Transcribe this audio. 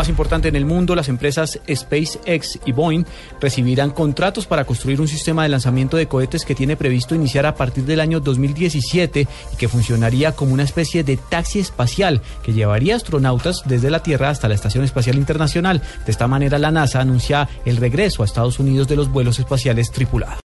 más importante en el mundo, las empresas SpaceX y Boeing recibirán contratos para construir un sistema de lanzamiento de cohetes que tiene previsto iniciar a partir del año 2017 y que funcionaría como una especie de taxi espacial que llevaría astronautas desde la Tierra hasta la Estación Espacial Internacional. De esta manera, la NASA anuncia el regreso a Estados Unidos de los vuelos espaciales tripulados.